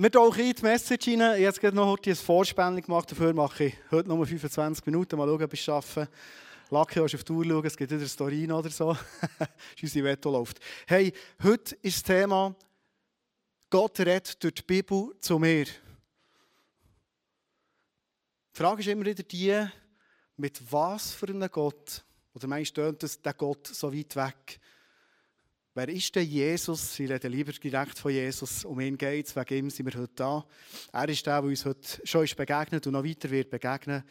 wir tauchen in die Message rein. Ich habe noch heute ein Vorspendung gemacht. Dafür mache ich heute nur 25 Minuten. Mal schauen, ob ich es schaffe. Lucky, du auf die Uhr schauen, es gibt wieder ein Story oder so. das ist unsere Wette läuft. Hey, heute ist das Thema Gott redet durch die Bibel zu mir. Die Frage ist immer wieder die, mit was für einem Gott, oder meinst du, das der Gott so weit weg? Wer ist denn Jesus? Ich rede lieber direkt von Jesus. Um ihn geht es, wegen ihm sind wir heute da. Er ist der, der uns heute schon begegnet und noch weiter wird begegnen.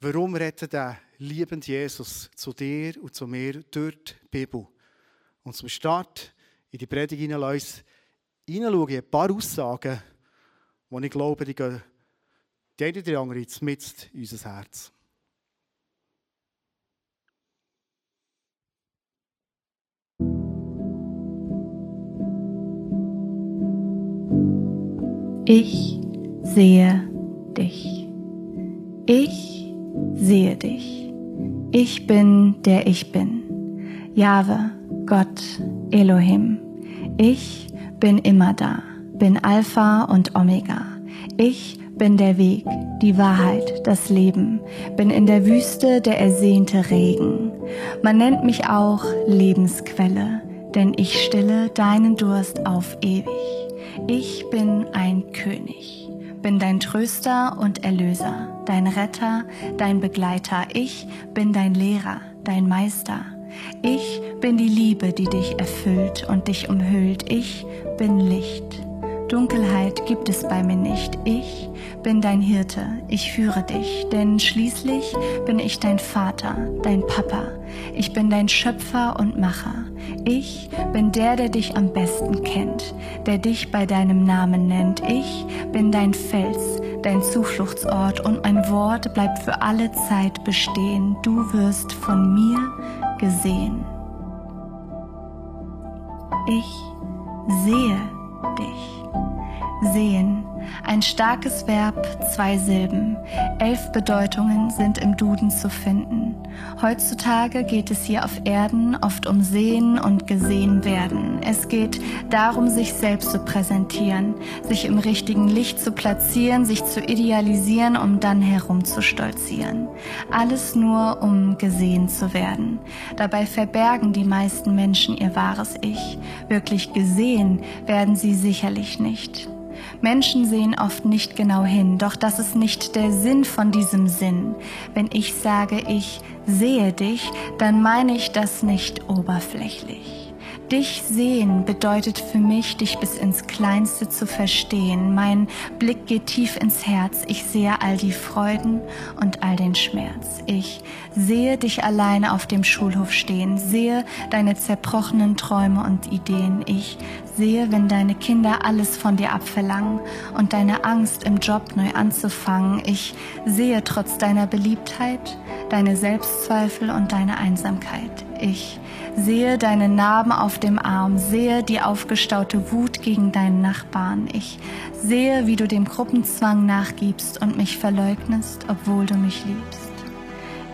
Warum redet der liebende Jesus zu dir und zu mir durch die Bibel? Und zum Start in die Predigt hinein hineinschauen, ein paar Aussagen, die ich glaube, die gehen die eine oder andere mit in unser Herz. Ich sehe dich. Ich sehe dich. Ich bin der ich bin. Jahwe, Gott, Elohim. Ich bin immer da, bin Alpha und Omega. Ich bin der Weg, die Wahrheit, das Leben, bin in der Wüste der ersehnte Regen. Man nennt mich auch Lebensquelle, denn ich stille deinen Durst auf ewig. Ich bin ein König, bin dein Tröster und Erlöser, dein Retter, dein Begleiter. Ich bin dein Lehrer, dein Meister. Ich bin die Liebe, die dich erfüllt und dich umhüllt. Ich bin Licht. Dunkelheit gibt es bei mir nicht. Ich bin dein Hirte, ich führe dich, denn schließlich bin ich dein Vater, dein Papa. Ich bin dein Schöpfer und Macher. Ich bin der, der dich am besten kennt, der dich bei deinem Namen nennt. Ich bin dein Fels, dein Zufluchtsort und mein Wort bleibt für alle Zeit bestehen. Du wirst von mir gesehen. Ich sehe dich. Sehen ein starkes Verb, zwei Silben. Elf Bedeutungen sind im Duden zu finden. Heutzutage geht es hier auf Erden oft um Sehen und gesehen werden. Es geht darum, sich selbst zu präsentieren, sich im richtigen Licht zu platzieren, sich zu idealisieren, um dann herumzustolzieren. Alles nur, um gesehen zu werden. Dabei verbergen die meisten Menschen ihr wahres Ich. Wirklich gesehen werden sie sicherlich nicht. Menschen sehen oft nicht genau hin, doch das ist nicht der Sinn von diesem Sinn. Wenn ich sage, ich sehe dich, dann meine ich das nicht oberflächlich. Dich sehen bedeutet für mich, dich bis ins Kleinste zu verstehen. Mein Blick geht tief ins Herz. Ich sehe all die Freuden und all den Schmerz. Ich sehe dich alleine auf dem Schulhof stehen, sehe deine zerbrochenen Träume und Ideen. Ich sehe, wenn deine Kinder alles von dir abverlangen und deine Angst im Job neu anzufangen. Ich sehe trotz deiner Beliebtheit deine Selbstzweifel und deine Einsamkeit. Ich sehe deine Narben auf dem Arm, sehe die aufgestaute Wut gegen deinen Nachbarn. Ich sehe, wie du dem Gruppenzwang nachgibst und mich verleugnest, obwohl du mich liebst.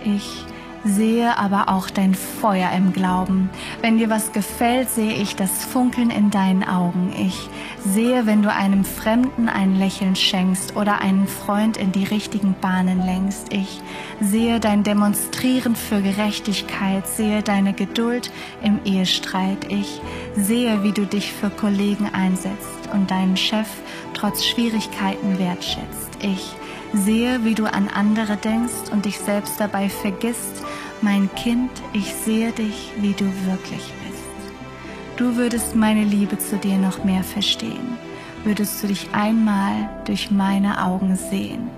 Ich sehe aber auch dein Feuer im Glauben. Wenn dir was gefällt, sehe ich das Funkeln in deinen Augen. Ich sehe, wenn du einem Fremden ein Lächeln schenkst oder einen Freund in die richtigen Bahnen lenkst. Ich sehe dein Demonstrieren für Gerechtigkeit, sehe deine Geduld im Ehestreit. Ich sehe, wie du dich für Kollegen einsetzt und deinen Chef trotz Schwierigkeiten wertschätzt. Ich sehe, wie du an andere denkst und dich selbst dabei vergisst, mein Kind, ich sehe dich, wie du wirklich bist. Du würdest meine Liebe zu dir noch mehr verstehen, würdest du dich einmal durch meine Augen sehen.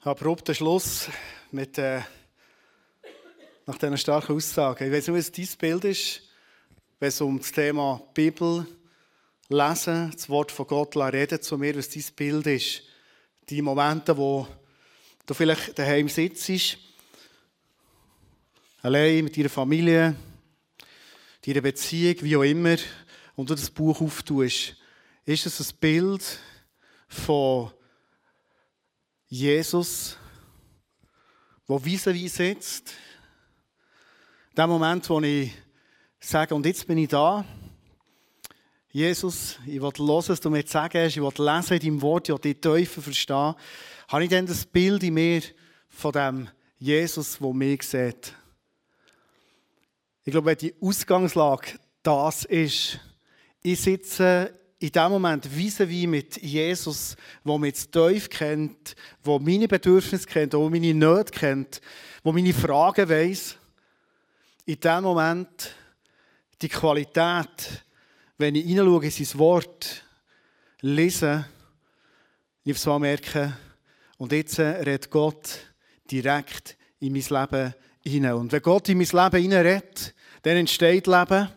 Abrupter Schluss mit, äh, nach diesen starken Aussagen. Ich weiß nicht, was dein Bild ist, wenn es um das Thema Bibel, Lesen, das Wort von Gott reden zu mir, was dein Bild ist die Momente, wo du vielleicht daheim sitzt, allein mit deiner Familie, deiner Beziehung, wie auch immer, und du das Buch auftust, ist es ein Bild von Jesus, wo vis-à-vis sitzt. Der Moment, wo ich sagen, und jetzt bin ich da. Jesus, ich will hören, was du mir zu sagen hast, ich will lesen in deinem Wort, ich will die Teufel verstehen. Habe ich dann das Bild in mir von dem Jesus, der mich sieht? Ich glaube, wenn die Ausgangslage das ist, ich sitze in dem Moment vis-à-vis mit Jesus, der mich zu tief kennt, der meine Bedürfnisse kennt, der meine Nöte kennt, der meine Fragen weiss, in dem Moment die Qualität, wenn ich hineinschaue in sein Wort, lese, ich so merke, und jetzt redet Gott direkt in mein Leben hinein. Und wenn Gott in mein Leben hineinredet, dann entsteht Leben,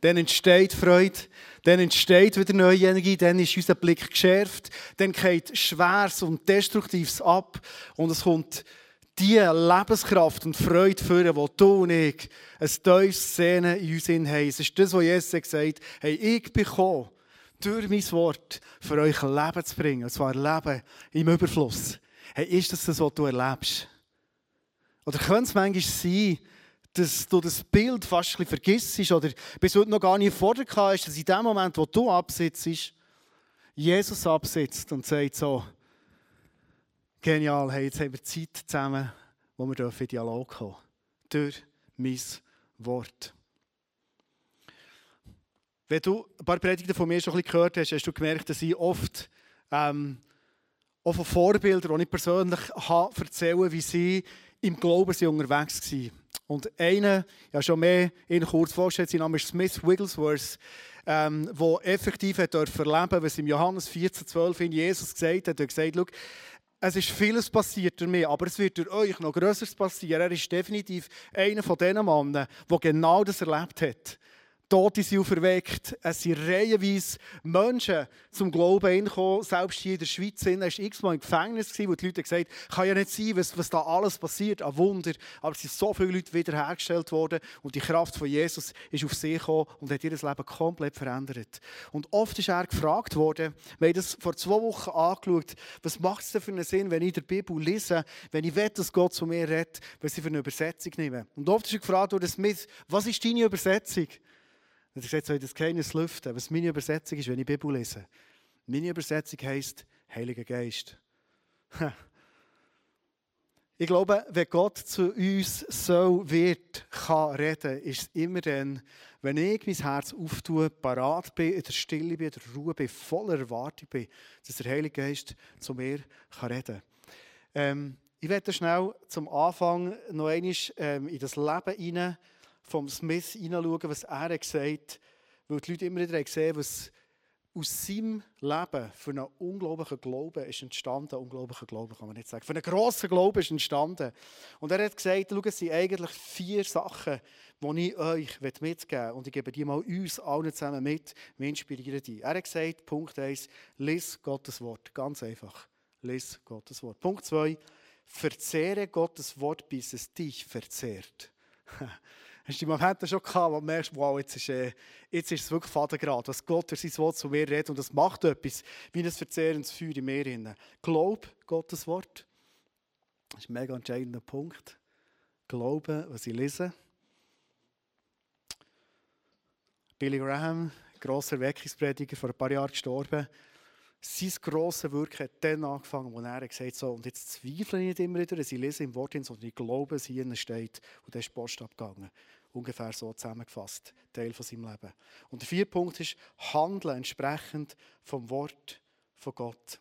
dann entsteht Freude, dann entsteht wieder neue Energie, dann ist unser Blick geschärft, dann geht Schweres und Destruktives ab und es kommt die Lebenskraft und Freude führen, die du und ich ein tiefes Sehnen in uns haben. Es ist das, was Jesus gesagt hat. Hey, ich bin gekommen, durch mein Wort für euch Leben zu bringen. Und zwar Leben im Überfluss. Hey, ist das das, was du erlebst? Oder könnte es manchmal sein, dass du das Bild fast ein vergisst oder bis heute noch gar nicht vor dir hast, dass in dem Moment, wo du absitzt, Jesus absitzt und sagt so, genial, hey, jetzt haben wir Zeit zusammen, wo wir in Dialog kommen Durch mein Wort. Wenn du ein paar Predigten von mir schon ein bisschen gehört hast, hast du gemerkt, dass ich oft ähm, auch von Vorbildern, die ich persönlich habe, erzähle, wie sie im Glauben sind unterwegs waren. Und einer, ja schon mehr in kurz vorgestellt, sein Name ist Smith Wigglesworth, ähm, der effektiv hat erleben was im Johannes 14, 12 in Jesus gesagt hat. Er hat es ist vieles passiert durch mich, aber es wird durch euch noch Größeres passieren. Er ist definitiv einer von diesen Männern, der genau das erlebt hat. Tote sind auferweckt. Es sind reihenweise Menschen zum Glauben hingekommen. Selbst hier in der Schweiz er war x-mal im Gefängnis, wo die Leute gesagt haben, kann ja nicht sein, was, was da alles passiert, ein Wunder. Aber es sind so viele Leute wiederhergestellt worden und die Kraft von Jesus ist auf sie gekommen und hat ihr Leben komplett verändert. Und oft ist er gefragt worden, wir haben das vor zwei Wochen angeschaut, was macht es denn für einen Sinn, wenn ich die Bibel lese, wenn ich will, dass Gott zu mir redet, was ich für eine Übersetzung nehme. Und oft ist er gefragt worden, Smith, was ist deine Übersetzung? Und ich soll das Geheimnis lüften, was meine Übersetzung ist, wenn ich Bibel lese. Meine Übersetzung heisst Heiliger Geist. Ich glaube, wenn Gott zu uns so wird, kann reden, ist es immer dann, wenn ich mein Herz auftue, parat bin, in der Stille bin, in der Ruhe bin, voller Erwartung bin, dass der Heilige Geist zu mir kann reden kann. Ähm, ich werde schnell zum Anfang noch einmal ähm, in das Leben hinein vom Smith hineinschauen, was er gesagt hat, weil die Leute immer wieder gesehen was aus seinem Leben für einen unglaublichen Glauben ist entstanden. Unglaublicher Glauben kann man nicht sagen. Für einen grossen Glauben ist entstanden. Und er hat gesagt, schau, es sind eigentlich vier Sachen, die ich euch mitgeben will. Und ich gebe die mal uns allen zusammen mit. Wir inspirieren die. Er hat gesagt, Punkt 1, lies Gottes Wort. Ganz einfach. Lies Gottes Wort. Punkt 2, verzehre Gottes Wort, bis es dich verzehrt. Hast du die Momente schon gehabt, wo du merkst, wow, jetzt ist, äh, jetzt ist es wirklich Vatergrad, was Gott durch sein Wort zu mir redet und das macht etwas, wie ein verzehrendes Feuer in mir. Glaub Gottes Wort. Das ist ein mega entscheidender Punkt. Glauben, was ich lese. Billy Graham, grosser Weckungsprediger, vor ein paar Jahren gestorben. Sein grosses Wirken hat dann angefangen, wo er gesagt so, und jetzt zweifle ich nicht immer wieder, dass ich lese im Wort hin, sondern ich glaube, es hier steht. Und dann ist Post abgegangen. Ungefähr so zusammengefasst, Teil von seinem Leben. Und der vierte Punkt ist, handeln entsprechend vom Wort von Gott.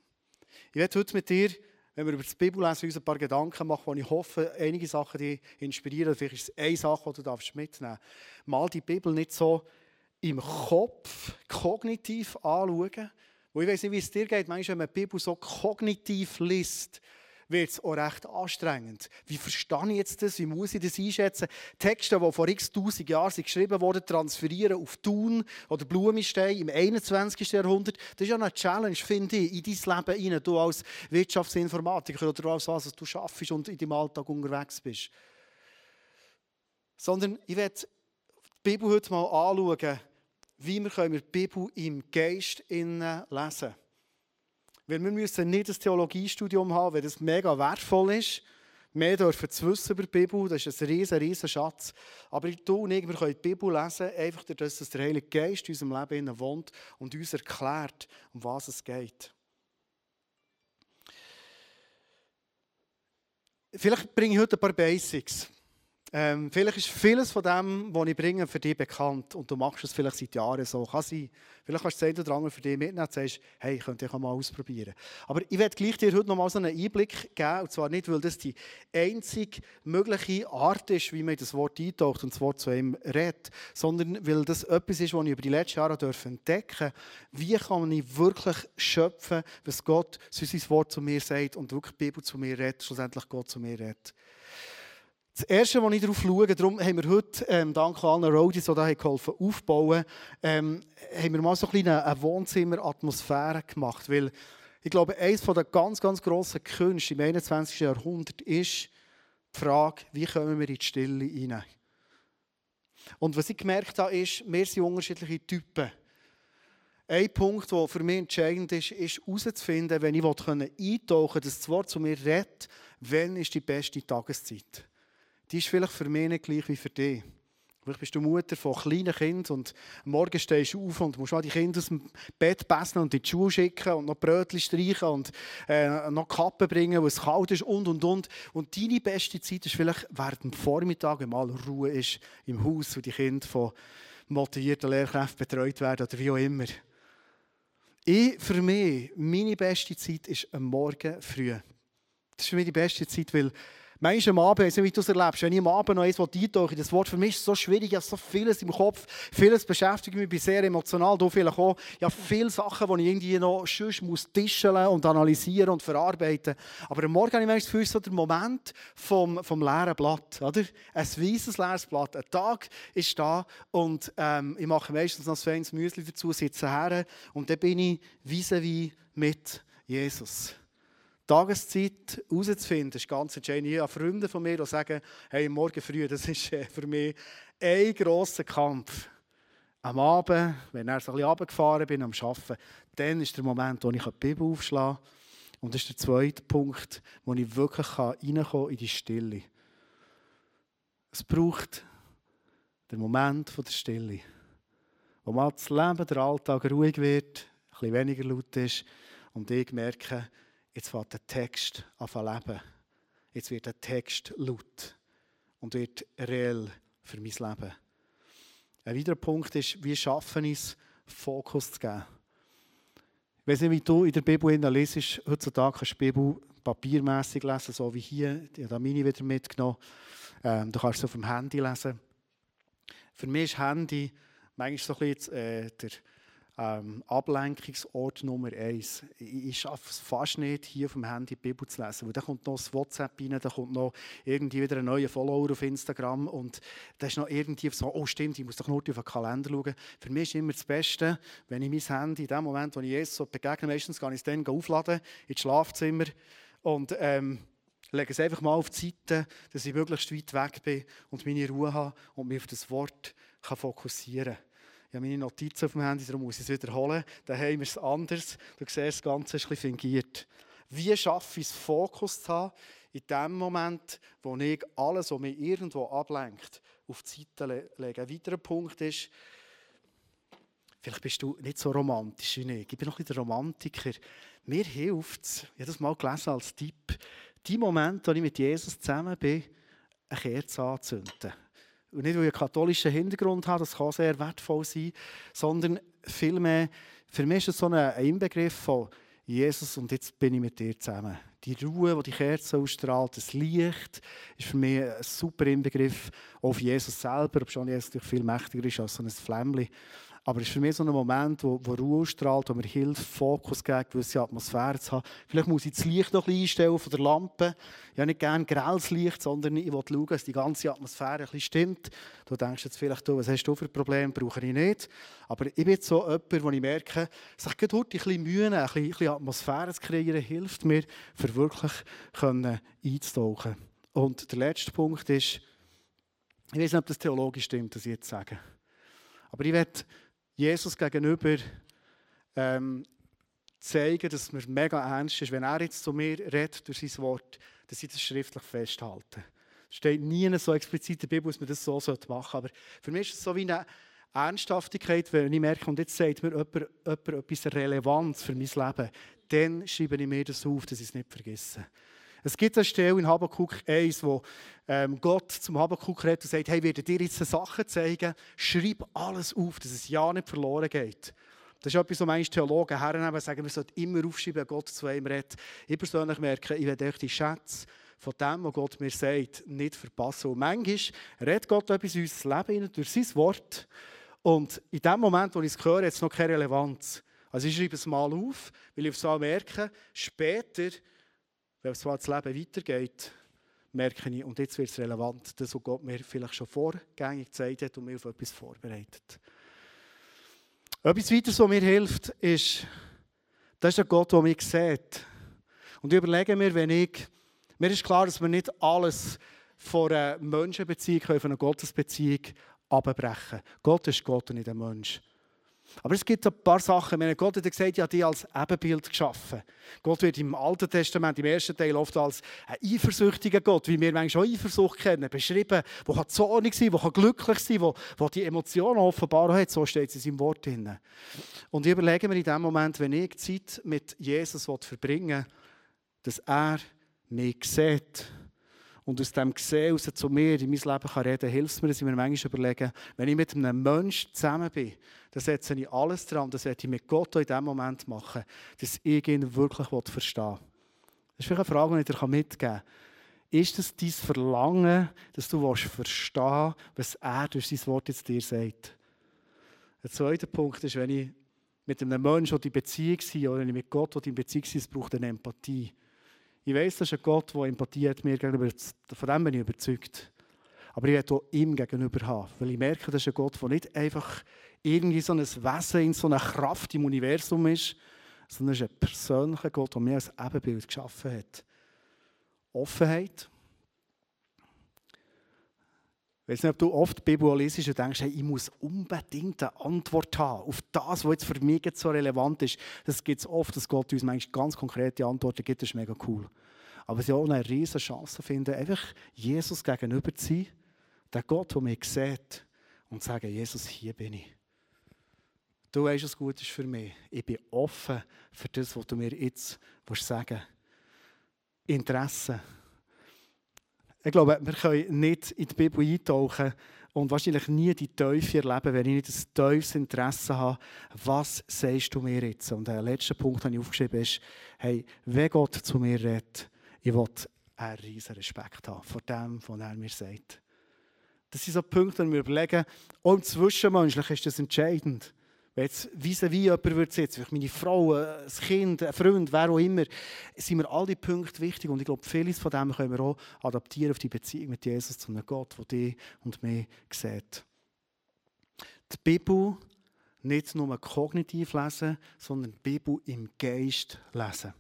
Ich werde heute mit dir, wenn wir über die Bibel lesen, uns ein paar Gedanken machen, wo ich hoffe, einige Sachen dich inspirieren. Vielleicht ist es eine Sache, die du mitnehmen darfst. Mal die Bibel nicht so im Kopf, kognitiv anschauen, und ich weiß nicht, wie es dir geht. Manchmal, wenn man die Bibel so kognitiv liest, wird es auch recht anstrengend. Wie verstehe ich jetzt das? Wie muss ich das einschätzen? Texte, die vor x tausend Jahren geschrieben wurden, transferieren auf Thun oder Blumenstein im 21. Jahrhundert. Das ist ja eine Challenge, finde ich, in dein Leben hinein. Du als Wirtschaftsinformatiker oder als was du schaffst und in deinem Alltag unterwegs bist. Sondern ich werde die Bibel heute mal anschauen wie wir die Bibel im Geist lesen können. Weil wir müssen nicht ein Theologiestudium haben, weil das mega wertvoll ist. mehr dürfen zu wissen über die Bibel. Das ist ein riesen, riesen Schatz. Aber du und ich, wir können die Bibel lesen, einfach dadurch, dass der Heilige Geist in unserem Leben wohnt und uns erklärt, um was es geht. Vielleicht bringe ich heute ein paar Basics. Ähm, vielleicht ist vieles von dem, was ich bringe, für dich bekannt und du machst es vielleicht seit Jahren so. Kann sein. Vielleicht kannst du das oder andere für dich mitnehmen und sagst, hey, könnte dich mal ausprobieren. Aber ich werde gleich dir heute noch mal so einen Einblick geben, und zwar nicht, weil das die einzige mögliche Art ist, wie man das Wort eintaucht und das Wort zu ihm redet, sondern weil das etwas ist, was ich über die letzten Jahre entdecken durfte. Wie kann ich wirklich schöpfen, was Gott sein Wort zu mir sagt und wirklich die Bibel zu mir redet, schlussendlich Gott zu mir redet. Das Erste, was ich darauf schaue, darum haben wir heute, ähm, dank allen Roadies, die da geholfen aufbauen, ähm, haben wir mal so ein eine Wohnzimmer-Atmosphäre gemacht. Weil ich glaube, eines der ganz, ganz grossen Künste im 21. Jahrhundert ist die Frage, wie kommen wir in die Stille hinein? Und was ich gemerkt habe, ist, wir sind unterschiedliche Typen. Ein Punkt, der für mich entscheidend ist, ist herauszufinden, wenn ich eintauchen kann, dass das Wort zu mir redet, wann ist die beste Tageszeit die ist vielleicht für mich nicht gleich wie für dich. Vielleicht bist du Mutter von kleinen Kindern und Morgen stehst du auf und musst mal die Kinder aus dem Bett bessen und in die Schuhe schicken und noch Brötchen streichen und äh, noch Kappen bringen, wo es kalt ist und und und. Und deine beste Zeit ist vielleicht während dem Vormittag, wenn mal Ruhe ist im Haus, wo die Kinder von motivierten Lehrkräften betreut werden oder wie auch immer. Ich, für mich, meine beste Zeit ist am Morgen früh. Das ist für mich die beste Zeit, weil Manchmal am Abend, wie du es erlebst, wenn ich am Abend noch eins eintauche, das Wort für mich ist so schwierig, ich habe so vieles im Kopf, vieles beschäftigt mich, ich bin sehr emotional, du vielleicht auch. Ich habe viele Sachen, die ich irgendwie noch sonst muss tischeln und analysieren und verarbeiten. Aber am Morgen habe ich manchmal so der Moment vom, vom leeren Blatt, oder? Ein weißes leeres Blatt. Ein Tag ist da und ähm, ich mache meistens noch ein Müsli dazu, sitze her und dann bin ich vis-à-vis mit Jesus. Tageszeit herauszufinden, ist ganz entscheidend. Ich habe Freunde von mir, die sagen, hey, morgen früh, das ist äh, für mich ein grosser Kampf. Am Abend, wenn ich so ein bisschen runtergefahren bin, am Arbeiten, dann ist der Moment, wo ich die Bibel aufschlagen kann. Und das ist der zweite Punkt, wo ich wirklich reinkommen in die Stille. Es braucht den Moment der Stille. Wo mal das Leben, der Alltag ruhig wird, ein bisschen weniger laut ist und ich merke, Jetzt wird der Text an leben. Jetzt wird der Text laut und wird reell für mein Leben. Ein weiterer Punkt ist, wie schaffen es, Fokus zu geben. Ich weiß nicht, wie du in der Bibel lesest. Heutzutage kannst du die Bibel papiermässig lesen, so wie hier. Ich habe meine wieder mitgenommen. Ähm, du kannst es auf dem Handy lesen. Für mich ist Handy manchmal so ein bisschen äh, der ähm, Ablenkungsort Nummer eins. Ich, ich schaffe es fast nicht, hier dem Handy die Bibel zu lesen, weil da kommt noch das WhatsApp rein, da kommt noch irgendwie wieder ein neuer Follower auf Instagram und da ist noch irgendwie so, oh stimmt, ich muss doch nur auf den Kalender schauen. Für mich ist immer das Beste, wenn ich mein Handy in dem Moment, wo ich Jesus begegne, meistens kann ich es dann aufladen, ins Schlafzimmer und ähm, lege es einfach mal auf die Seite, dass ich möglichst weit weg bin und meine Ruhe habe und mich auf das Wort kann fokussieren kann. Ich habe meine Notizen auf dem Handy, darum muss ich es wiederholen. Daheim ist es anders. Du siehst, das Ganze ist ein bisschen fingiert. Wie schaffe ich es, Fokus zu haben in dem Moment, wo ich alles, was mich irgendwo ablenkt, auf die Seite lege? Ein weiterer Punkt ist, vielleicht bist du nicht so romantisch wie ich. Ich bin noch ein bisschen Romantiker. Mir hilft es, ich habe das mal gelesen als Tipp, die Momente, wo ich mit Jesus zusammen bin, eine Kerze anzünden. Und nicht, weil ich einen katholischen Hintergrund habe, das kann sehr wertvoll sein, sondern vielmehr, für mich ist es so ein Inbegriff von Jesus und jetzt bin ich mit dir zusammen. Die Ruhe, die die Kerze ausstrahlt, das Licht, ist für mich ein super Inbegriff auf Jesus selber, ob schon Jesus viel mächtiger ist als so ein Flämmchen. Aber es ist für mich so ein Moment, wo, wo Ruhe strahlt, wo mir hilft, Fokus geben, gewisse Atmosphäre zu haben. Vielleicht muss ich das Licht noch ein bisschen einstellen von der Lampe. Ich habe nicht gerne grelles Licht, sondern ich will schauen, dass die ganze Atmosphäre ein bisschen stimmt. Du denkst jetzt vielleicht, was hast du für ein Problem? Brauche ich nicht. Aber ich bin so jemand, wo ich merke, dass ich heute ein bisschen Mühe ein bisschen, ein bisschen Atmosphäre zu kreieren, hilft mir, für wirklich einzutauchen. Und der letzte Punkt ist, ich weiß nicht, ob das theologisch stimmt, was ich jetzt sage. Aber ich werde Jesus gegenüber ähm, zeigen, dass mir mega ernst ist, wenn er jetzt zu mir redet durch sein Wort, dass ich das schriftlich festhalte. Es steht nie so explizit der Bibel, dass man das so machen sollte. Aber für mich ist es so wie eine Ernsthaftigkeit, wenn ich merke, und jetzt sagt mir jemand, jemand etwas Relevantes für mein Leben, dann schreibe ich mir das auf, dass ich es nicht vergesse. Es gibt eine Stelle in Habakkuk 1, wo ähm, Gott zum Habakkuk redet und sagt, hey, werde dir jetzt Sachen zeigen, schreib alles auf, dass es ja nicht verloren geht. Das ist etwas, was manche Theologen hernehmen, sagen, wir sollten immer aufschreiben, Gott zu einem redet. Ich persönlich merke, ich werde die Schätze von dem, was Gott mir sagt, nicht verpassen. Und manchmal redet Gott etwas in unser Leben durch sein Wort. Und in dem Moment, wo ich es höre, hat es noch keine Relevanz. Also ich schreibe es mal auf, weil ich so merke, später, wenn es das Leben weitergeht, merke ich, und jetzt wird es relevant, das, was Gott mir vielleicht schon vorgängig gezeigt hat und mir auf etwas vorbereitet. Etwas weiteres, was mir hilft, ist, das ist ein Gott, der mich sieht. Und ich überlege mir, wenn ich, mir ist klar, dass wir nicht alles von einer Menschenbeziehung, von einer Gottesbeziehung abbrechen. Gott ist Gott und nicht ein Mensch. Aber es gibt ein paar Sachen. Meine, Gott hat gesagt, ja, die als Ebenbild geschaffen. Gott wird im Alten Testament, im ersten Teil, oft als ein eifersüchtiger Gott, wie wir manchmal auch Eifersucht kennen, beschrieben, der zornig sein kann, der glücklich sein kann, der die Emotionen offenbar hat. So steht es in seinem Wort drin. Und ich überlege mir in dem Moment, wenn ich Zeit mit Jesus verbringen will, dass er mich sieht und aus dem Gesehen raus zu mir in mein Leben kann reden kann, hilft mir, dass ich mir manchmal überlege, wenn ich mit einem Menschen zusammen bin, dann setze ich alles dran, das werde ich mit Gott in diesem Moment machen, dass ich ihn wirklich verstehen will. Das ist vielleicht eine Frage, die ich dir mitgeben kann. Ist es dein Verlangen, dass du verstehen willst, was er durch sein Wort jetzt dir sagt? Der zweite Punkt ist, wenn ich mit einem Menschen in Beziehung bin oder wenn ich mit Gott in Beziehung es braucht eine Empathie. Ich weiß, das ist ein Gott, der Empathie hat mir gegenüber. Von dem bin ich überzeugt. Aber ich werde auch ihm gegenüber haben. Weil ich merke, das ist ein Gott, der nicht einfach irgendwie so ein Wesen in so einer Kraft im Universum ist, sondern es ist ein persönlicher Gott, der mir als Ebenbild geschaffen hat. Offenheit. Weiß nicht, ob du oft die Bibel liest und denkst, hey, ich muss unbedingt eine Antwort haben auf das, was jetzt für mich jetzt so relevant ist. Das gibt es oft, dass Gott uns manchmal ganz konkrete Antworten gibt. Das ist mega cool. Aber sie auch eine riesige Chance finden, einfach Jesus gegenüber zu sein, der Gott, der mich sieht, und zu sagen, Jesus, hier bin ich. Du weißt, was gut ist für mich. Ich bin offen für das, was du mir jetzt sagen willst. Interesse ich glaube, wir können nicht in die Bibel eintauchen und wahrscheinlich nie die Teufel erleben, wenn ich nicht ein tiefes Interesse habe. Was sagst du mir jetzt? Und der letzte Punkt, den ich aufgeschrieben habe, ist, hey, wenn Gott zu mir redet, ich will einen riesen Respekt haben vor dem, was er mir sagt. Das sind so Punkte, die wir überlegen, auch im Zwischenmenschlichen ist das entscheidend. Wenn jetzt vis-à-vis jemand würde sitzen, meine Frau, ein Kind, ein Freund, wer auch immer, sind mir all diese Punkte wichtig. Und ich glaube, vieles von dem können wir auch adaptieren auf die Beziehung mit Jesus zu einem Gott, der dich und mich sieht. Die Bibel nicht nur kognitiv lesen, sondern die Bibel im Geist lesen.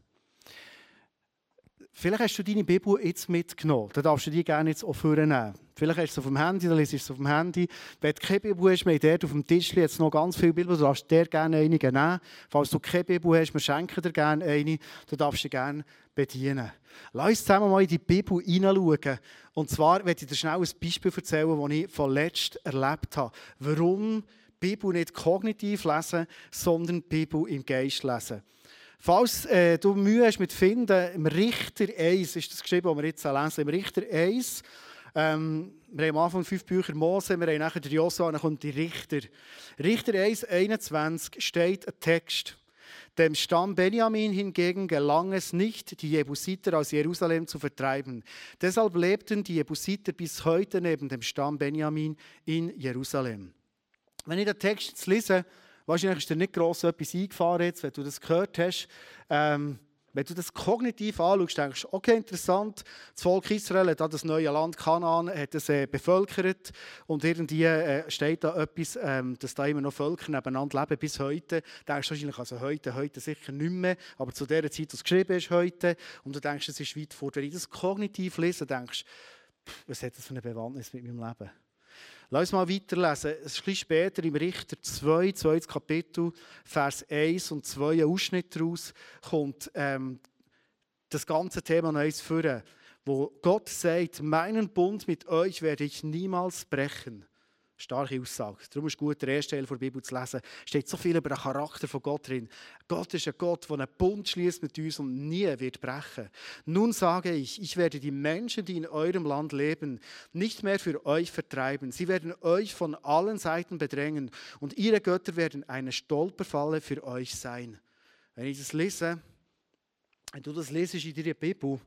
Vielleicht hast du deine Bibel jetzt mitgenommen. Dann darfst du die gerne jetzt auch vornehmen. Vielleicht hast du es auf dem Handy, dann liest du es auf dem Handy. Wenn du keine Bibel hast, wir haben auf dem Tisch jetzt noch ganz viele Bibel, du darfst dir gerne eine nehmen. Falls du keine Bibel hast, wir schenken dir gerne eine, du darfst sie gerne bedienen. Lass uns zusammen mal in die Bibel hineinschauen. Und zwar werde ich dir schnell ein Beispiel erzählen, das ich von letzt erlebt habe. Warum Bibel nicht kognitiv lesen, sondern Bibel im Geist lesen. Falls äh, du Mühe hast mit Finden, im Richter 1 ist das geschrieben, was wir jetzt lesen. Im Richter 1, ähm, wir haben am Anfang fünf Bücher Mose, wir haben nachher Josua, dann kommt die Richter. Richter 1, 21 steht ein Text. Dem Stamm Benjamin hingegen gelang es nicht, die Jebusiter aus Jerusalem zu vertreiben. Deshalb lebten die Jebusiter bis heute neben dem Stamm Benjamin in Jerusalem. Wenn ich den Text jetzt lese, Wahrscheinlich ist dir nicht gross etwas eingefahren, jetzt, wenn du das gehört hast. Ähm, wenn du das kognitiv anschaust, denkst du, okay, interessant, das Volk Israel hat das neue Land Kanaan hat es, äh, bevölkert und irgendwie äh, steht da etwas, ähm, dass da immer noch Völker nebeneinander leben bis heute. Du denkst wahrscheinlich, also heute, heute sicher nicht mehr, aber zu der Zeit, was geschrieben ist, heute, und du denkst, es ist weit vor. Wenn ich das kognitiv lese, denkst du, was hat das für eine Bewandtnis mit meinem Leben? Lass uns mal weiterlesen. Es ist ein bisschen später im Richter 2, 2. Kapitel, Vers 1 und 2, ein Ausschnitt daraus, kommt ähm, das ganze Thema noch eins führen, wo Gott sagt, meinen Bund mit euch werde ich niemals brechen. Starke Aussage. Darum ist es gut, den ersten Teil der Bibel zu lesen. Es steht so viel über den Charakter von Gott drin. Gott ist ein Gott, der einen Bund schließt mit uns und nie wird brechen. Nun sage ich, ich werde die Menschen, die in eurem Land leben, nicht mehr für euch vertreiben. Sie werden euch von allen Seiten bedrängen und ihre Götter werden eine Stolperfalle für euch sein. Wenn ich das lese, wenn du das lesest in deiner Bibel,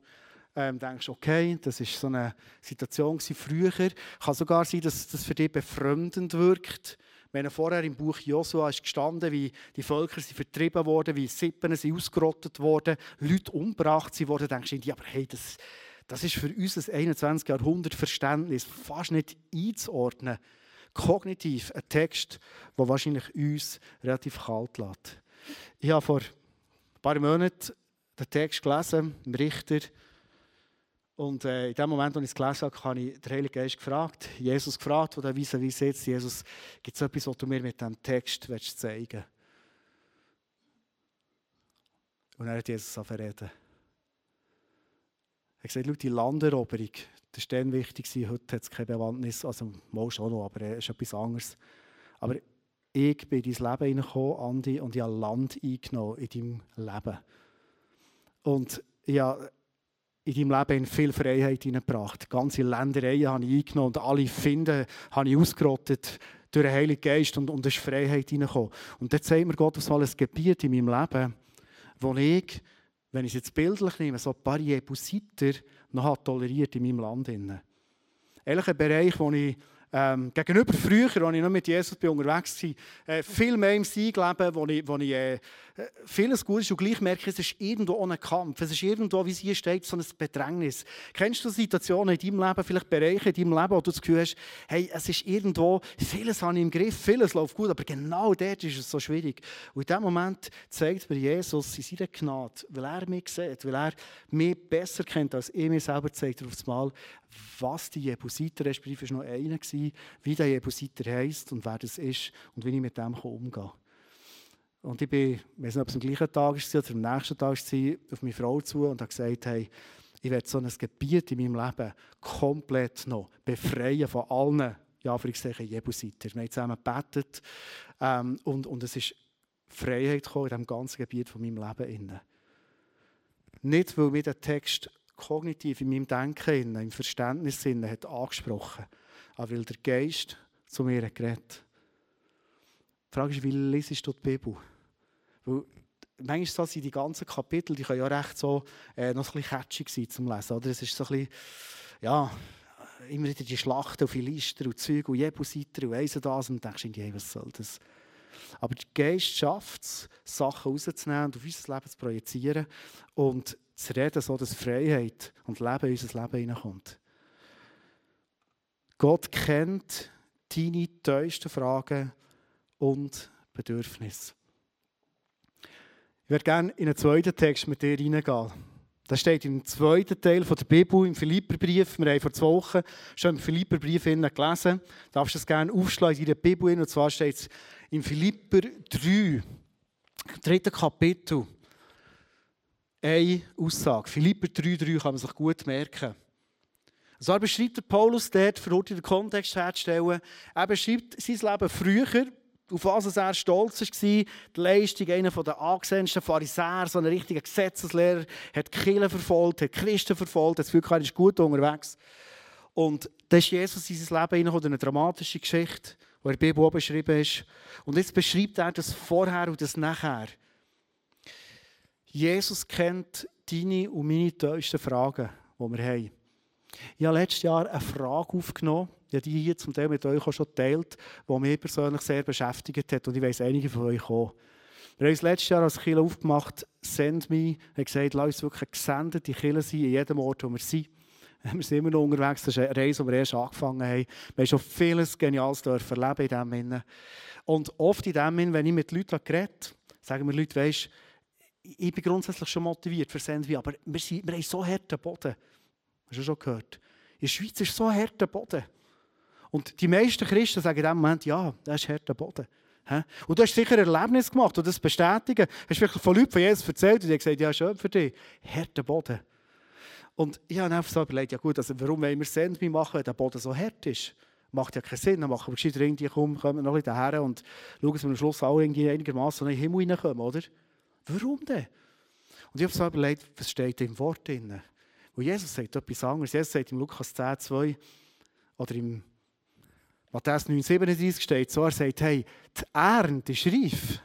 ähm, denkst, okay, das ist so eine Situation früher. Kann sogar sein, dass das für dich befremdend wirkt. Wenn vorher im Buch Josua ist gestanden, wie die Völker sind vertrieben wurden, wie Sippen sind ausgerottet wurden, Leute umgebracht wurden, denkst du, aber hey, das, das ist für uns das 21. Jahrhundert Verständnis fast nicht einzuordnen. Kognitiv ein Text, der wahrscheinlich uns relativ kalt lässt. Ich habe vor ein paar Monaten den Text gelesen, im Richter, und äh, in dem Moment, als ich es gelesen habe, habe ich den Heiligen Geist gefragt, Jesus gefragt, der Weise wie sitzt, Jesus, gibt es etwas, was du mir mit diesem Text willst zeigen Und er hat Jesus reden. Er hat gesagt, die Landeroberung, das war dann wichtig, heute hat es keine Bewandtnis, also mal schon noch, aber es ist etwas anderes. Aber ich bin in dein Leben hineingekommen, Andi, und ich habe Land eingenommen in deinem Leben. Und habe in deinem Leben viel Freiheit hineingebracht. Ganze Ländereien habe ich eingenommen und alle Finden habe ich ausgerottet durch den Heiligen Geist und, und ist Freiheit hineingekommen. Und dann zeigt mir Gott auf mal ein Gebiet in meinem Leben, wo ich, wenn ich es jetzt bildlich nehme, so ein paar Jebusiter noch toleriert in meinem Land. Eigentlich ein Bereich, wo ich ähm, gegenüber früher, als ich noch mit Jesus unterwegs war, äh, viel mehr im Sieg wo ich, wo ich äh, vieles gut ist und gleich merke, es ist irgendwo ohne Kampf. Es ist irgendwo, wie es hier steht, so ein Bedrängnis. Kennst du Situationen in deinem Leben, vielleicht Bereiche in deinem Leben, wo du das Gefühl hast, hey, es ist irgendwo, vieles habe ich im Griff, vieles läuft gut, aber genau dort ist es so schwierig. Und in dem Moment zeigt mir Jesus in seiner Gnade, weil er mich sieht, weil er mich besser kennt, als ich mir selber zeigt, auf das Mal, was die Jebusiter, respektive noch einer, wie der Jebusiter heisst und wer das ist und wie ich mit dem umgehen kann. Und ich bin, ich weiß nicht, ob es am gleichen Tag war oder am nächsten Tag war, auf meine Frau zu und habe gesagt, hey, ich werde so ein Gebiet in meinem Leben komplett noch befreien von allen, ja, Anführungszeichen, Jebusiter. Wir haben zusammen gebetet ähm, und, und es ist Freiheit gekommen in diesem ganzen Gebiet von meinem Leben. Nicht, weil mir der Text kognitiv in meinem Denken, im Verständnis hat angesprochen, aber weil der Geist zu mir geredet. Die Frage ist, wie lesest du die Bibel? Weil manchmal sind die ganzen Kapitel, die können ja recht so äh, noch ein bisschen catchy sein zum Lesen. Oder? Es ist so ein bisschen, ja, immer wieder die Schlachten und Philister und Züge und Jebusiter und weiss das und denkst irgendwie, was soll das? Aber der Geist schafft es, Sachen rauszunehmen und auf unser Leben zu projizieren und zu reden, so dass Freiheit und Leben in unser Leben hineinkommt. Gott kennt deine tiefsten Fragen und Bedürfnisse. Ich würde gerne in einen zweiten Text mit dir hineingehen. Das steht im zweiten Teil der Bibel, im Philipperbrief. Wir haben vor zwei Wochen schon im Philipperbrief gelesen. Du darfst es gerne aufschlagen in der Bibel. Und zwar steht es in Philipper 3, dritten Kapitel. Eine Aussage. Philipper 3,3 kann man sich gut merken. So beschreibt Paulus dort, für den Kontext herzustellen, er beschreibt sein Leben früher, auf was er stolz war, die Leistung einer der angesehensten Pharisäer, so ein richtiger Gesetzeslehrer, hat die Kirche verfolgt, hat Christen verfolgt, hat das Gefühl, er ist gut unterwegs. Und da ist Jesus in sein Leben hinein, eine dramatische Geschichte, die in der Bibel beschrieben ist. Und jetzt beschreibt er das Vorher und das Nachher. Jesus kennt deine und meine tiefsten Fragen, die wir haben. Ich habe letztes Jahr eine Frage aufgenommen, die die hier zum Teil mit euch auch schon geteilt, die mich persönlich sehr beschäftigt hat und ich weiß einige von euch auch. Wir haben uns letztes Jahr als Kirche aufgemacht, Send Me, haben gesagt, lass uns wirklich eine gesendete Kirche sein, in jedem Ort, wo wir sind. Wir sind immer noch unterwegs, das ist eine Reise, die wir erst angefangen haben. Wir haben schon vieles Geniales erleben in diesem Sinne. Und oft in dem Sinne, wenn ich mit Leuten rede, sagen mir Leute, weisst, ich bin grundsätzlich schon motiviert für Send Me, aber wir, sind, wir haben so harten Boden. Hast du schon gehört? In der Schweiz ist so harter Boden. Und die meisten Christen sagen in dem Moment, ja, das ist harter Boden. Und du hast sicher ein Erlebnis gemacht und das bestätigen. Hast du wirklich von Leuten von Jesus erzählt und die haben gesagt, ja, schön für dich. Harter Boden. Und ich habe einfach so überlegt, ja gut, also warum wollen wir Sendmi machen, wenn der Boden so hart ist? Macht ja keinen Sinn. Dann machen wir gescheiter irgendwie, komm, kommen noch ein bisschen daher und schauen, dass wir am Schluss alle einigermaßen in den Himmel reinkommen, oder? Warum denn? Und ich habe so überlegt, was steht im Wort drin? Und Jesus sagt etwas anderes. Jesus sagt im Lukas 10, 2 oder im Matthäus 9, 37 steht so, er sagt, hey, die Ernte ist reif.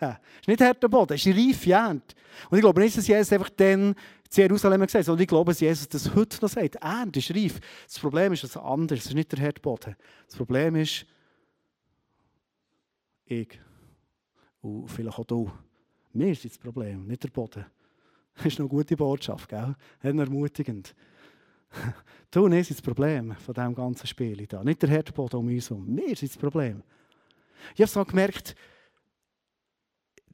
Es ist nicht harter Boden, es ist reife Ernte. Und ich glaube nicht, dass Jesus einfach dann zu Jerusalem gesagt hat, sondern ich glaube, dass Jesus das heute noch sagt. Ernte ist reif. Das Problem ist etwas anderes, es ist nicht der harte Boden. Das Problem ist, ich und vielleicht auch du. Wir sind das Problem, nicht der Boden. Das ist noch eine gute Botschaft, gell? Ermutigend. Du ich sind das Problem von diesem ganzen Spiel. Da. Nicht der Herdboden um uns herum. Wir sind das Problem. Ich habe so gemerkt,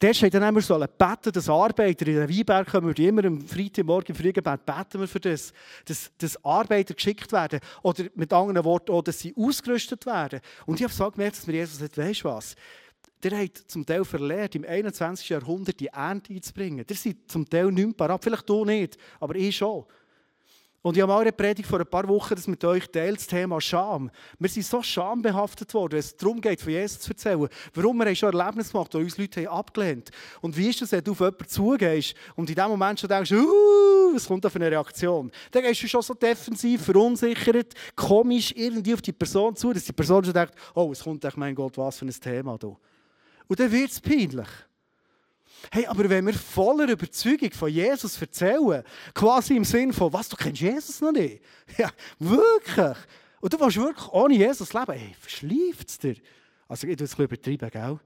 der steht dann immer so beten, dass Arbeiter in den Weinberg kommen, die immer am Freitagmorgen im Frühgebet beten wir für das, dass, dass Arbeiter geschickt werden oder mit anderen Worten auch, dass sie ausgerüstet werden. Und ich habe so gemerkt, dass mir Jesus sagt, weißt du was, der hat zum Teil verlehrt, im 21. Jahrhundert die Ernte einzubringen. Der sind zum Teil nicht mehr parat, vielleicht du nicht, aber ich schon. Und ich habe mal eine Predigt vor ein paar Wochen das mit euch teilt, das Thema Scham. Wir sind so schambehaftet worden, wenn es darum geht, von Jesus zu erzählen. Warum wir schon Erlebnis gemacht wo uns Leute haben abgelehnt Und wie ist das, wenn du auf jemanden zugehst und in dem Moment schon denkst, uh, was kommt da für eine Reaktion? Dann gehst du schon so defensiv, verunsichert, komisch irgendwie auf die Person zu, dass die Person schon denkt, oh, es kommt echt, mein Gott, was für ein Thema da. Und dann wird es peinlich. Hey, aber wenn wir voller Überzeugung von Jesus erzählen, quasi im Sinn von, was, du kennst Jesus noch nicht? Ja, wirklich. Und du willst wirklich ohne Jesus leben? Hey, verschleift es dir. Also, ich tue es ein übertrieben, gell?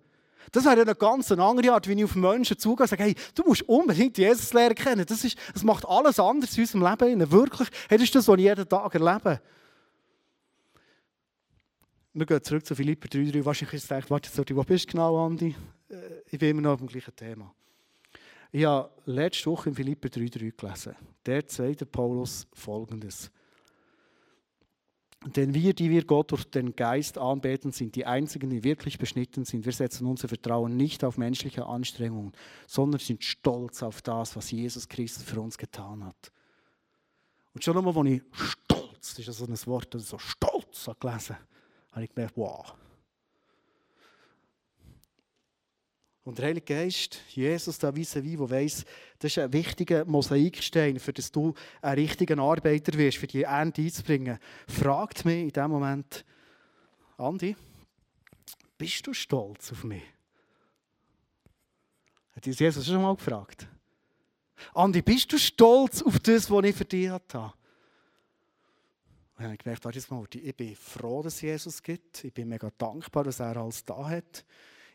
Das wäre eine ganz andere Art, wie ich auf Menschen zugehe und sage, hey, du musst unbedingt Jesus lernen kennen. Das, ist, das macht alles anders in unserem Leben. Wirklich, hey, das ist das, was ich jeden Tag erlebe. Wir gehen zurück zu Philipper 3,3. Wahrscheinlich ist es gedacht, warte, wo bist du genau, Andi? Äh, ich bin immer noch auf dem gleichen Thema. Ich habe letzte Woche in Philipper 3,3 gelesen. Der sagt Paulus folgendes. Denn wir, die wir Gott durch den Geist anbeten, sind die Einzigen, die wirklich beschnitten sind. Wir setzen unser Vertrauen nicht auf menschliche Anstrengungen, sondern sind stolz auf das, was Jesus Christus für uns getan hat. Und schon einmal, als ich stolz, das ist so ein Wort, das so stolz gelesen habe ich gemerkt, wow. Und der Heilige Geist, Jesus da vis wie, der weiss, das ist ein wichtiger Mosaikstein, für das du ein richtiger Arbeiter wirst, für die Ernte einzubringen, fragt mich in dem Moment, Andi, bist du stolz auf mich? Hat Jesus schon mal gefragt? Andi, bist du stolz auf das, was ich für dich habe? Und ich habe gemerkt, warte mal, ich bin froh, dass es Jesus gibt. Ich bin mega dankbar, dass er alles da hat.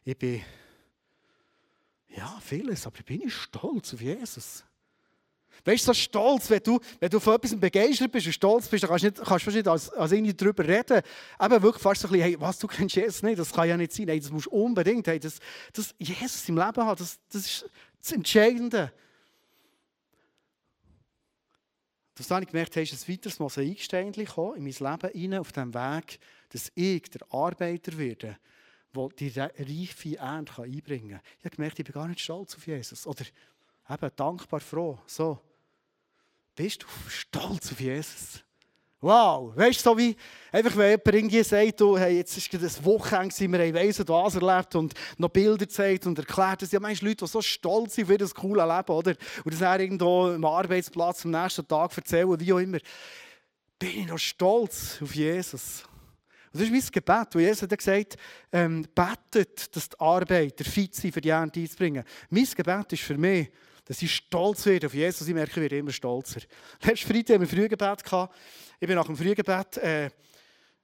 Ich bin, ja, vieles, aber ich bin stolz auf Jesus. Weißt du, so stolz, wenn du, wenn du von etwas begeistert bist und stolz bist, dann kannst du nicht, kannst du nicht als, als irgendwie darüber reden. Eben wirklich fast so ein bisschen, hey, was, du kennst Jesus nicht, das kann ja nicht sein. Hey, das musst du unbedingt, hey, das, das Jesus im Leben hat, das, das ist das Entscheidende. Das habe ich gemerkt, hast ein weiteres Mosaikstein in mein Leben hinein, auf dem Weg, dass ich der Arbeiter werde, der die reife Ernte einbringen kann. Ich habe gemerkt, ich bin gar nicht stolz auf Jesus. Oder eben dankbar, froh. So. Bist du stolz auf Jesus? Wow, weißt du, so wie einfach, wenn jemand irgendwie sagt, du, hey, jetzt ist das Wochenende, wir haben weiss was erlebt und noch Bilder gezeigt und erklärt, dass ja manche Leute, die so stolz sind für das coole Leben, oder? Und das dann irgendwo am Arbeitsplatz am nächsten Tag erzählen, wie auch immer. Bin ich noch stolz auf Jesus? Und das ist mein Gebet, wo Jesus hat gesagt ähm, betet, dass die Arbeiter fit sind, für die Ernte einzubringen. Mein Gebet ist für mich, dass ich stolz werde auf Jesus. Ich merke, ich werde immer stolzer. Letzten Freitag haben wir Frühgebet. Ich bin nach dem Frühgebet äh,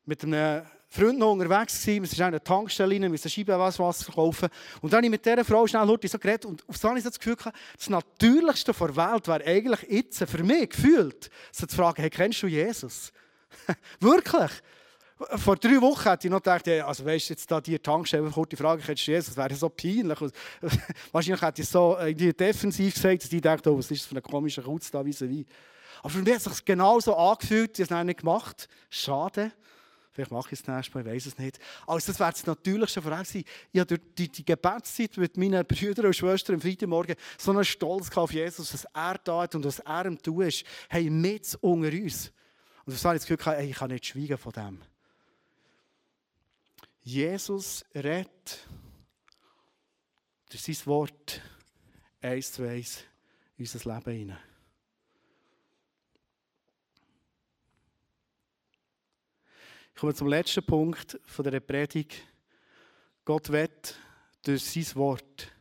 mit einem Freund noch unterwegs gewesen. Wir sind in einer Tankstelle rein, müssen Scheibenwasser verkaufen. Und dann habe ich mit dieser Frau schnell so geredet und auf so habe ich das Gefühl das Natürlichste der Welt wäre eigentlich jetzt für mich gefühlt, so zu fragen, hey, kennst du Jesus? Wirklich? Vor drei Wochen hätte ich noch gedacht, also weißt du, jetzt da die Tankstelle, kurze Frage, kennst du Jesus? Das wäre so peinlich. Wahrscheinlich hätte ich so irgendwie defensiv gesagt, dass die denken, oh, was ist das für ein komischer Kutz da, wie wie. Aber für mich hat es sich genauso angefühlt, ich habe es nicht gemacht. Schade. Vielleicht mache ich es das nächste Mal, ich weiß es nicht. Also das wäre das Natürlichste von gewesen. Ich habe durch die, die Gebetszeit mit meinen Brüdern und Schwestern am Freitagmorgen so einen Stolz auf Jesus, was er da hat und was er ihm tut ist. Hey, mit unter uns. Und das habe ich das Gefühl, hey, ich kann nicht schweigen von dem. Jesus redet durch sein Wort eins zu eins in unser Leben hinein. Ich komme zum letzten Punkt von der Predigt. Gott will durch sein Wort,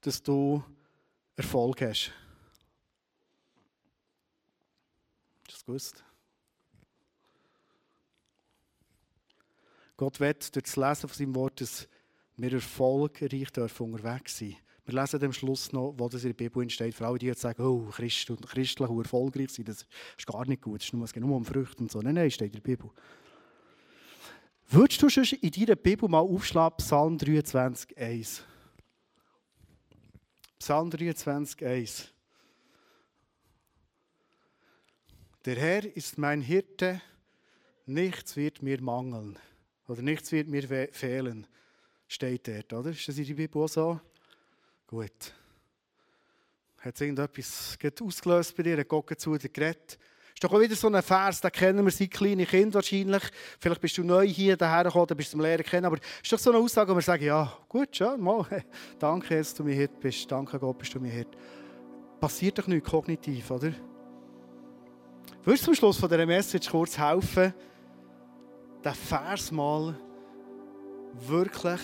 dass du Erfolg hast. Hast du das gewusst? Gott will durch das Lesen von seinem Wort, dass wir erfolgreich dürfen unterwegs sein Wir lesen am Schluss noch, wo das in der Bibel steht, für alle, die jetzt sagen, oh, Christ und christlich und erfolgreich sein, das ist gar nicht gut, es geht nur um Früchte und so. Nein, nein, steht in der Bibel. Würdest du schon in deiner Bibel mal aufschlagen, Psalm 23, 1? Psalm 23, 1. Der Herr ist mein Hirte, nichts wird mir mangeln. Oder nichts wird mir fehlen, steht dort, oder? Ist das in der Bibel auch so? Gut. Hat es irgendetwas ausgelöst bei dir? Hat Gott zu dir geredet? Ist doch auch wieder so ein Vers, den kennen wir seit kleinen Kind wahrscheinlich. Vielleicht bist du neu hier daher gekommen, dann bist du zum Lehrer kennen. Aber ist doch so eine Aussage, wo wir sagen, ja, gut, schon mal. Danke, dass du mir hier bist. Danke Gott, bist du mir hier. Passiert doch nichts kognitiv, oder? Würdest du zum Schluss von dieser Message kurz helfen, den Vers mal wirklich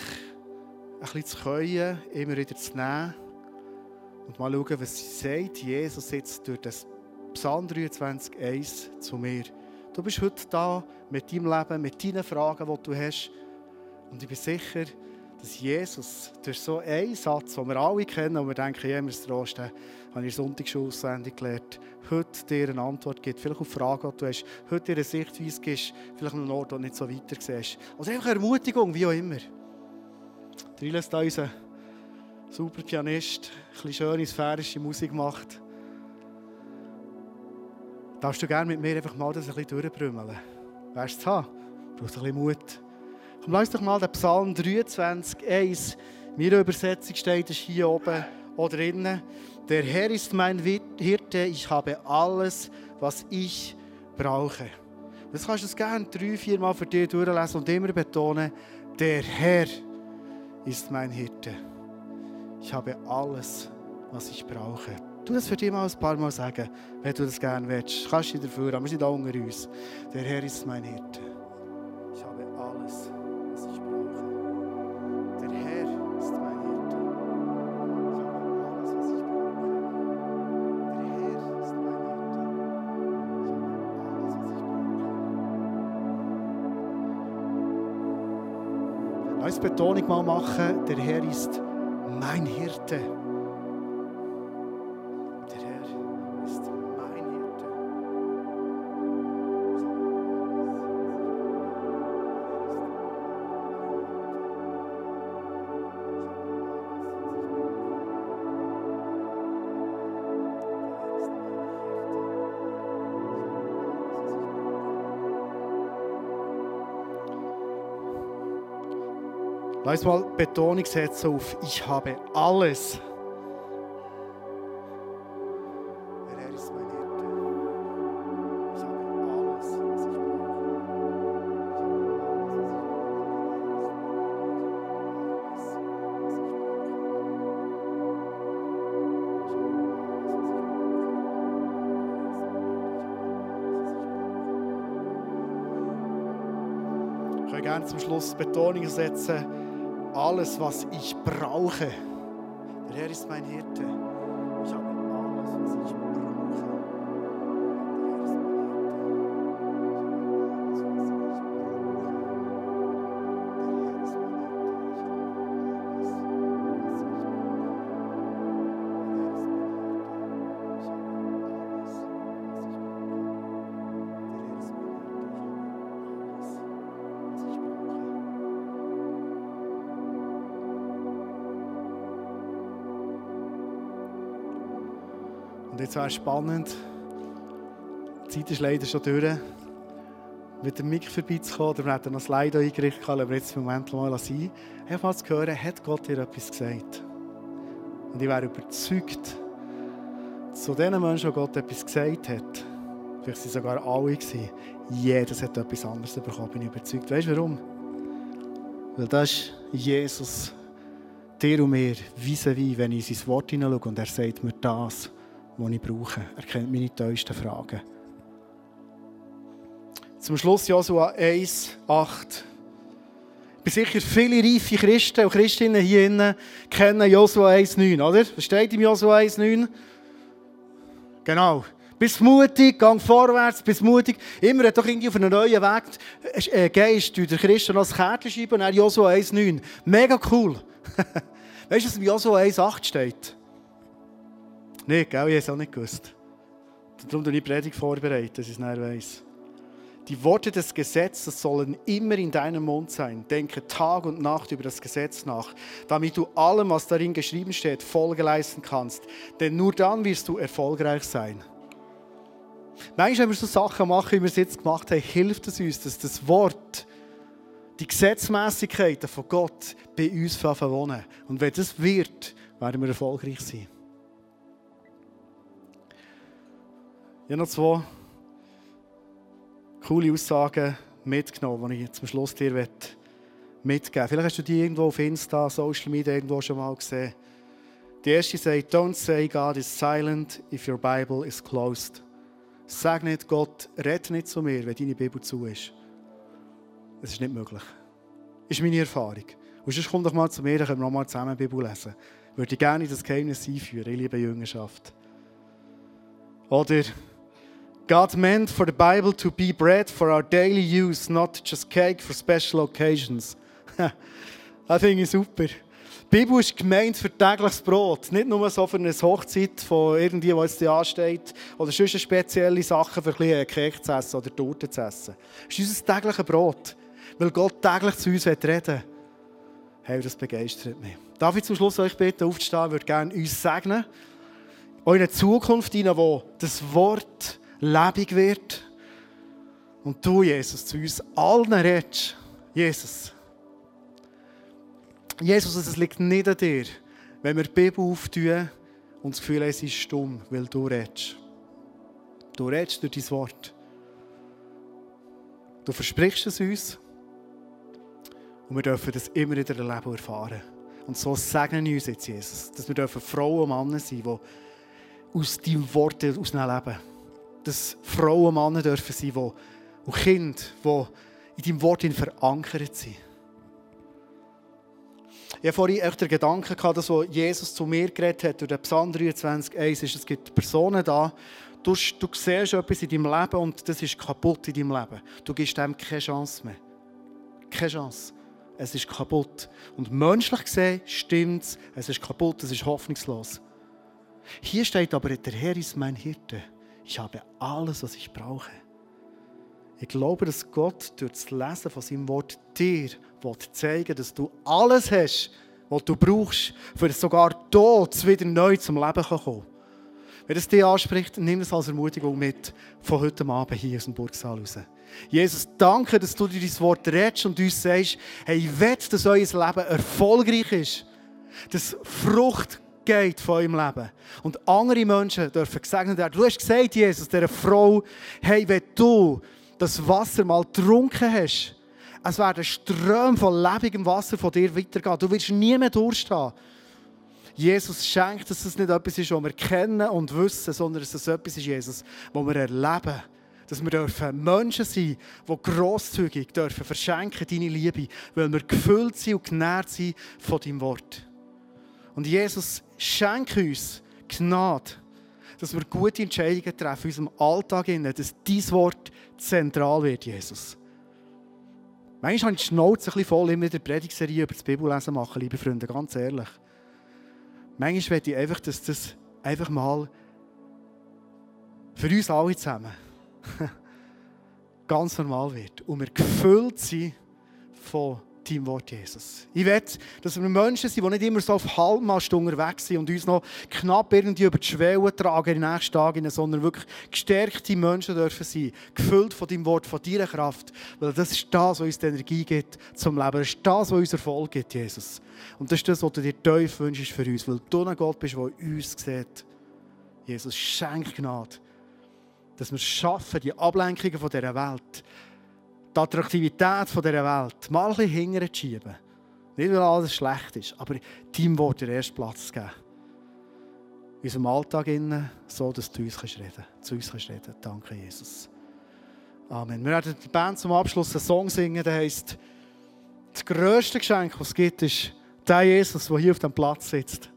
ein bisschen zu können, immer wieder zu nehmen und mal schauen, was sagt Jesus jetzt durch das Psalm 23, 1 zu mir. Du bist heute da mit deinem Leben, mit deinen Fragen, die du hast. Und ich bin sicher, dass Jesus durch so einen Satz, den wir alle kennen und wir denken, ja, wir Trost, habe ich Sonntagsschule auswendig gelernt, heute dir eine Antwort gibt, vielleicht auf Fragen, die du hast, heute dir eine Sichtweise gibst, vielleicht an einem Ort, wo du nicht so weiter siehst. Oder einfach Ermutigung, wie auch immer. Der ist da unser super Pianist, ein bisschen schöne sphärische Musik macht. Darfst du gerne mit mir einfach mal das ein bisschen durchbrümmeln? Wärst du? Brauchst ein bisschen Mut. Komm, lass doch mal den Psalm 23, 1. Meine Übersetzung steht es hier oben oder drinnen. Der Herr ist mein Hirte, ich habe alles, was ich brauche. Das kannst du gerne drei, vier Mal für dich durchlesen und immer betonen, der Herr ist mein Hirte. Ich habe alles, was ich brauche. Du das für dich mal ein paar Mal sagen, wenn du das gerne willst. Kannst du dafür, aber wir sind da unter uns. Der Herr ist mein Hirte. Betonung mal machen, der Herr ist mein Hirte. Lass mal Betonung setzen auf ich habe alles. Er gerne zum Schluss Betonung setzen alles, was ich brauche. Der Herr ist mein Hirte. Und jetzt wäre spannend. Die Zeit ist leider schon durch. mit dem Mic vorbeizukommen, oder wir hätten noch Slide eingerichtet, aber jetzt im Moment mal sein. Einfach zu hören, hat Gott dir etwas gesagt? Und ich wäre überzeugt, zu den Menschen, die Gott etwas gesagt hat, vielleicht sie sogar alle, gewesen, jedes hat etwas anderes bekommen, bin ich überzeugt. Weißt du warum? Weil das ist Jesus, dir und mir, vis-à-vis, wenn ich in sein Wort hineinschaue und er sagt mir das, was ich brauche. Er kennt meine tiefsten Fragen. Zum Schluss Josua 1, 8. Ich bin sicher, viele reife Christen und Christinnen hier innen kennen Josua 1, 9, oder? Was steht im Josua 1, 9? Genau. Bist mutig, gang vorwärts, bist mutig. Immer hat doch irgendwie auf einen neuen Weg äh, gehst, du der Christen das Kärtchen schreiben und dann Josua 1, 9. Mega cool. weißt du, was im Josua 1, 8 steht? Nicht, gell? Ich habe es auch nicht gewusst. Darum habe ich die Predigt vorbereitet, dass ich es nicht weiss. Die Worte des Gesetzes sollen immer in deinem Mund sein. Denke Tag und Nacht über das Gesetz nach, damit du allem, was darin geschrieben steht, Folge leisten kannst. Denn nur dann wirst du erfolgreich sein. Manchmal, wenn wir so Sachen machen, wie wir es jetzt gemacht haben, hilft es uns, dass das Wort, die Gesetzmäßigkeiten von Gott bei uns wohnen. Und wenn das wird, werden wir erfolgreich sein. Ich habe noch zwei coole Aussagen mitgenommen, die ich zum Schluss dir mitgeben Vielleicht hast du die irgendwo auf Insta, Social Media irgendwo schon mal gesehen. Die erste sagt, don't say God is silent if your Bible is closed. Sag nicht, Gott, red nicht zu mir, wenn deine Bibel zu ist. Das ist nicht möglich. Das ist meine Erfahrung. Und sonst komm doch mal zu mir, dann können wir noch mal zusammen die Bibel lesen. Ich würde gerne das Geheimnis einführen. Ich liebe Jüngerschaft. Oder God meant for the Bible to be bread for our daily use, not just cake for special occasions. das finde ich super. Die Bibel ist gemeint für tägliches Brot. Nicht nur so für eine Hochzeit von irgendwie, was jetzt ansteht, oder sonst spezielle Sachen für ein Keks zu essen oder Torte zu essen. Es ist unser tägliches Brot. Weil Gott täglich zu uns reden. Hey, das begeistert mich. Darf ich zum Schluss euch bitten, aufzustehen? Ich würde gerne uns segnen. Eine Zukunft hinein, wo das Wort lebendig wird. Und du, Jesus, zu uns allen redest. Jesus. Jesus, es liegt nicht an dir, wenn wir die Bibel auftun und das Gefühl haben, sie ist stumm, weil du redest. Du redest durch dein Wort. Du versprichst es uns. Und wir dürfen das immer wieder erleben und erfahren. Und so segnen uns jetzt, Jesus, dass wir dürfen Frauen und Männer sein, die aus deinem Wort aus leben dass Frauen und Männer dürfen sein, die, und Kinder, die in deinem Wort verankert sind. Ich habe vorhin echt den Gedanken gehabt, dass Jesus zu mir geredet hat, durch den Psalm 23, 1 ist, es gibt Personen da, du, du siehst etwas in deinem Leben und das ist kaputt in deinem Leben. Du gibst dem keine Chance mehr. Keine Chance. Es ist kaputt. Und menschlich gesehen stimmt es, es ist kaputt, es ist hoffnungslos. Hier steht aber, der Herr ist mein Hirte. Ich habe alles, was ich brauche. Ich glaube, dass Gott durch das Lesen von seinem Wort dir zeigen dass du alles hast, was du brauchst, für sogar Tod wieder neu zum Leben kommen kann. Wenn es dich anspricht, nimm es als Ermutigung mit von heute Abend hier aus dem Burgsaal raus. Jesus, danke, dass du dir dein Wort redest und uns sagst, hey, ich will, dass euer Leben erfolgreich ist. Dass Frucht geht von eurem Leben. Und andere Menschen dürfen gesegnet werden. Du hast gesagt, Jesus, dieser Frau, hey, wenn du das Wasser mal getrunken hast, es werden Ströme von lebendigem Wasser von dir weitergehen. Du wirst nie mehr Durst haben. Jesus schenkt, dass es nicht etwas ist, was wir kennen und wissen, sondern dass es etwas ist, Jesus, was wir erleben. Dass wir dürfen Menschen sein die grosszügig dürfen verschenken deine Liebe, weil wir gefüllt sind und genährt sind von deinem Wort. Und Jesus schenkt uns Gnade, dass wir gute Entscheidungen treffen in unserem Alltag, dass dein Wort zentral wird, Jesus. Manchmal habe ich die Schnauze ein bisschen voll, immer der Predigserie über das Bibellesen machen, liebe Freunde, ganz ehrlich. Manchmal möchte ich einfach, dass das einfach mal für uns alle zusammen ganz normal wird und wir gefüllt sind von deinem Wort, Jesus. Ich will, dass wir Menschen sind, die nicht immer so auf Halbmast unterwegs sind und uns noch knapp irgendwie über die Schwelle tragen in den nächsten Tagen, sondern wirklich gestärkte Menschen dürfen sein, gefüllt von deinem Wort, von deiner Kraft. Weil das ist das, was uns die Energie gibt zum Leben. Das ist das, was uns Erfolg gibt, Jesus. Und das ist das, was du dir tief wünschst für uns, weil du ein Gott bist, der uns sieht. Jesus, schenk Gnade, dass wir es schaffen, die Ablenkungen von dieser Welt, die Attraktivität von dieser Welt mal ein bisschen hinterher. Nicht, weil alles schlecht ist, aber deinem Wort den ersten Platz geben. In unserem Alltag, innen, so dass du uns reden kannst, zu uns kannst reden Danke, Jesus. Amen. Wir werden die Band zum Abschluss einen Song singen, der heisst Das grösste Geschenk, das es gibt, ist der Jesus, der hier auf dem Platz sitzt.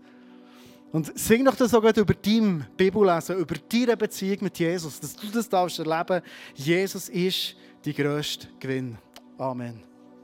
Und sing doch das sogar über dein Bibellesen, über deine Beziehung mit Jesus, dass du das darfst erleben. Jesus ist die grösste Gewinn. Amen.